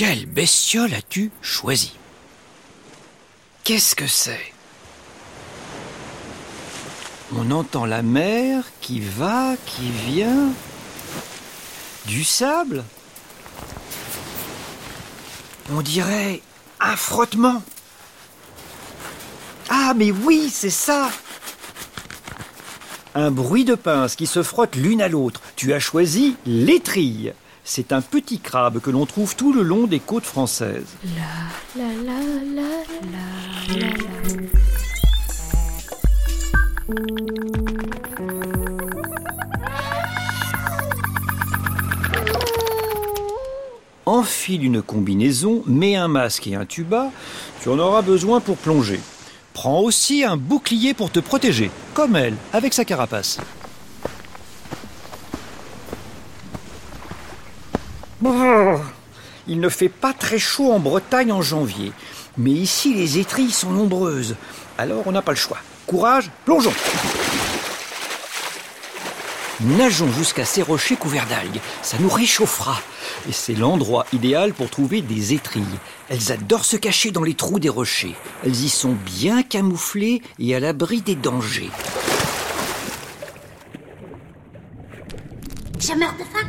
Quelle bestiole as-tu choisi Qu'est-ce que c'est? On entend la mer qui va, qui vient. Du sable On dirait un frottement. Ah, mais oui, c'est ça Un bruit de pince qui se frottent l'une à l'autre. Tu as choisi l'étrille. C'est un petit crabe que l'on trouve tout le long des côtes françaises. La, la, la. Enfile une combinaison, mets un masque et un tuba, tu en auras besoin pour plonger. Prends aussi un bouclier pour te protéger, comme elle, avec sa carapace. Il ne fait pas très chaud en Bretagne en janvier, mais ici les étrilles sont nombreuses, alors on n'a pas le choix. Courage, plongeons Nageons jusqu'à ces rochers couverts d'algues, ça nous réchauffera. Et c'est l'endroit idéal pour trouver des étrilles. Elles adorent se cacher dans les trous des rochers. Elles y sont bien camouflées et à l'abri des dangers. Je meurs de faim.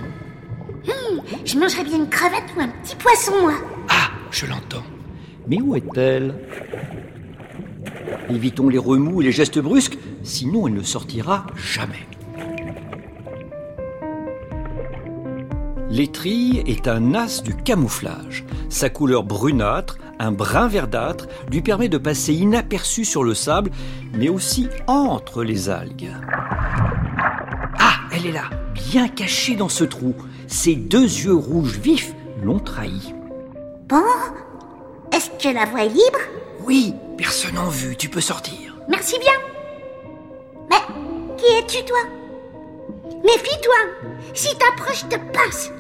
Hum, je mangerais bien une crevette ou un petit poisson, moi. Ah, je l'entends. Mais où est-elle? Évitons les remous et les gestes brusques, sinon elle ne sortira jamais. L'étrille est un as du camouflage. Sa couleur brunâtre, un brun verdâtre, lui permet de passer inaperçu sur le sable, mais aussi entre les algues. Ah, elle est là, bien cachée dans ce trou. Ses deux yeux rouges vifs l'ont trahi. Bon, est-ce que la voie est libre? Oui, personne en vue, tu peux sortir. Merci bien. Mais qui es-tu, toi? Méfie-toi. Si t'approches, je te pince.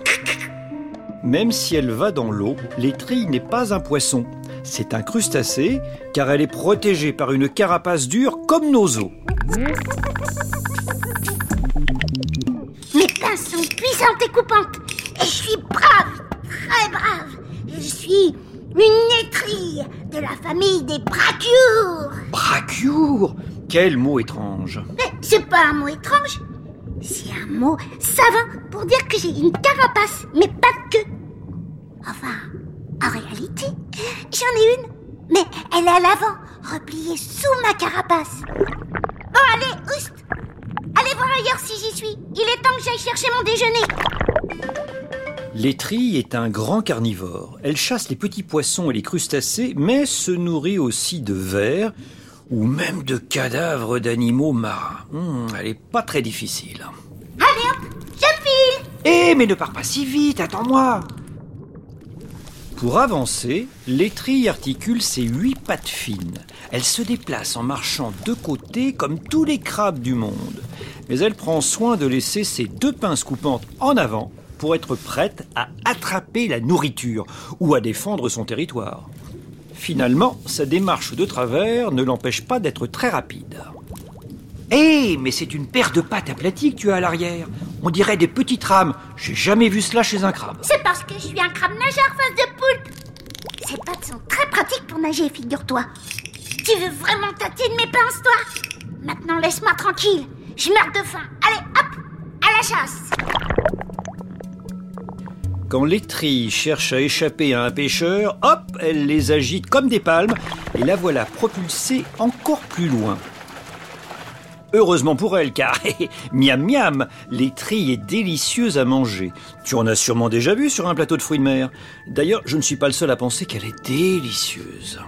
Même si elle va dans l'eau, l'étrille n'est pas un poisson. C'est un crustacé, car elle est protégée par une carapace dure comme nos os. Sont puissantes et coupantes. Et je suis brave, très brave. Je suis une étrille de la famille des brachiures. Brachiour Quel mot étrange Mais c'est pas un mot étrange. C'est un mot savant pour dire que j'ai une carapace, mais pas de queue. Enfin, en réalité, j'en ai une, mais elle est à l'avant, repliée sous ma carapace. Bon, allez, oust Allez voir ailleurs si j'y suis. Il est temps que j'aille chercher mon déjeuner. L'étrille est un grand carnivore. Elle chasse les petits poissons et les crustacés, mais se nourrit aussi de vers ou même de cadavres d'animaux marins. Hmm, elle est pas très difficile. Allez hop, je file Eh, mais ne pars pas si vite, attends-moi Pour avancer, l'étrille articule ses huit pattes fines. Elle se déplace en marchant de côté comme tous les crabes du monde. Mais elle prend soin de laisser ses deux pinces coupantes en avant pour être prête à attraper la nourriture ou à défendre son territoire. Finalement, sa démarche de travers ne l'empêche pas d'être très rapide. Hé, mais c'est une paire de pattes aplaties que tu as à l'arrière. On dirait des petites rames. J'ai jamais vu cela chez un crabe. C'est parce que je suis un crabe nageur face de poulpe. Ces pattes sont très pratiques pour nager, figure-toi. Tu veux vraiment tâter de mes pinces, toi? Maintenant, laisse-moi tranquille. Je meurs de faim. Allez, hop, à la chasse. Quand l'étrille cherche à échapper à un pêcheur, hop, elle les agite comme des palmes et la voilà propulsée encore plus loin. Heureusement pour elle, car miam miam, l'étrille est délicieuse à manger. Tu en as sûrement déjà vu sur un plateau de fruits de mer. D'ailleurs, je ne suis pas le seul à penser qu'elle est délicieuse.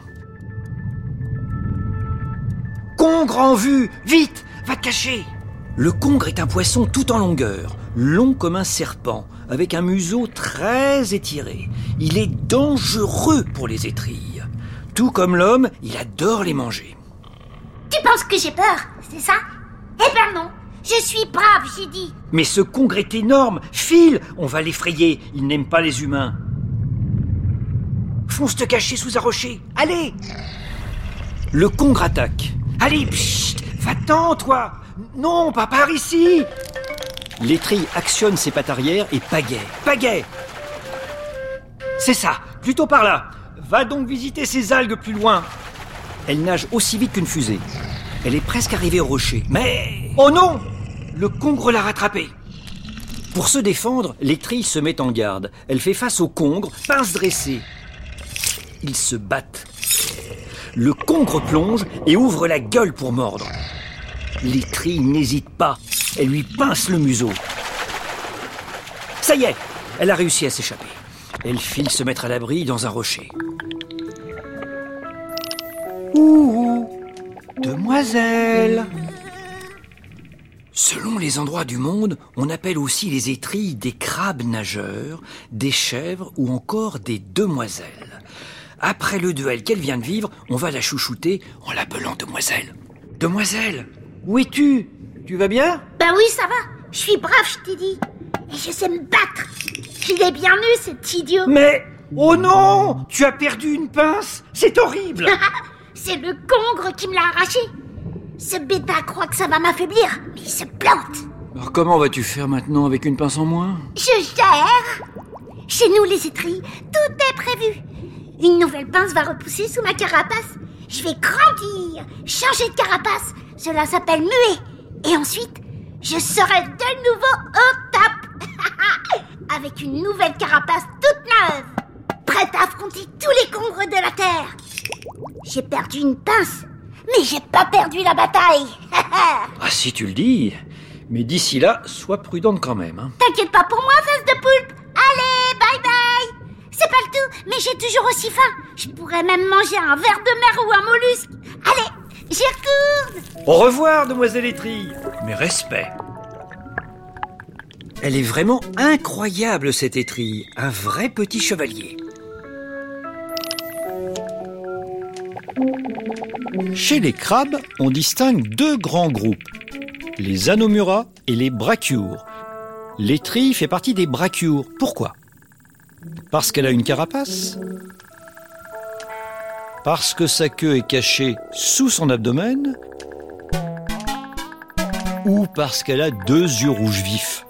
Congre en vue Vite Va te cacher Le congre est un poisson tout en longueur, long comme un serpent, avec un museau très étiré. Il est dangereux pour les étrilles. Tout comme l'homme, il adore les manger. Tu penses que j'ai peur, c'est ça? Eh ben non, je suis brave, j'ai dit. Mais ce congre est énorme File On va l'effrayer, il n'aime pas les humains. Fonce te cacher sous un rocher Allez Le congre attaque. Allez, pchit Va-t'en, toi Non, pas par ici L'étrille actionne ses pattes arrière et pagaie. Pagaie C'est ça plutôt par là. Va donc visiter ces algues plus loin. Elle nage aussi vite qu'une fusée. Elle est presque arrivée au rocher. Mais... Oh non Le congre l'a rattrapée. Pour se défendre, l'étrille se met en garde. Elle fait face au congre, pince dressée. Ils se battent. Le congre plonge et ouvre la gueule pour mordre. L'étrille n'hésite pas. Elle lui pince le museau. Ça y est, elle a réussi à s'échapper. Elle file se mettre à l'abri dans un rocher. Ouh, demoiselle Selon les endroits du monde, on appelle aussi les étrilles des crabes nageurs, des chèvres ou encore des demoiselles. Après le duel qu'elle vient de vivre, on va la chouchouter en l'appelant demoiselle. Demoiselle, où es-tu? Tu vas bien? Ben oui, ça va. Je suis brave, je t'ai dit. Et je sais me battre. Il est bien nu, cet idiot. Mais... Oh non Tu as perdu une pince C'est horrible C'est le congre qui me l'a arraché. Ce bêta croit que ça va m'affaiblir, mais il se plante. Alors comment vas-tu faire maintenant avec une pince en moins? Je gère. Chez nous, les étrilles, tout est prévu. Une nouvelle pince va repousser sous ma carapace. Je vais grandir, changer de carapace. Cela s'appelle muet. Et ensuite, je serai de nouveau au top. Avec une nouvelle carapace toute neuve. Prête à affronter tous les congres de la Terre. J'ai perdu une pince, mais j'ai pas perdu la bataille. Ah si tu le dis Mais d'ici là, sois prudente quand même. hein. T'inquiète pas pour moi, face de poulpe. Allez, bye bye. C'est pas le tout, mais j'ai toujours aussi faim. Je pourrais même manger un ver de mer ou un mollusque. Allez, j'y retourne. Au revoir, demoiselle Étrille Mes respects Elle est vraiment incroyable, cette étrille. Un vrai petit chevalier. Chez les crabes, on distingue deux grands groupes. Les anomura et les brachiures. L'étrille fait partie des brachiures. Pourquoi? Parce qu'elle a une carapace? Parce que sa queue est cachée sous son abdomen ou parce qu'elle a deux yeux rouges vifs.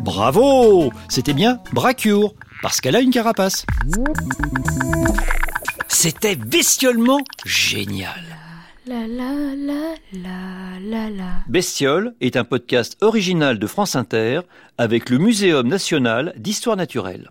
Bravo C'était bien brachure, parce qu'elle a une carapace. C'était bestiolement génial. Bestiole est un podcast original de France Inter avec le Muséum national d'histoire naturelle.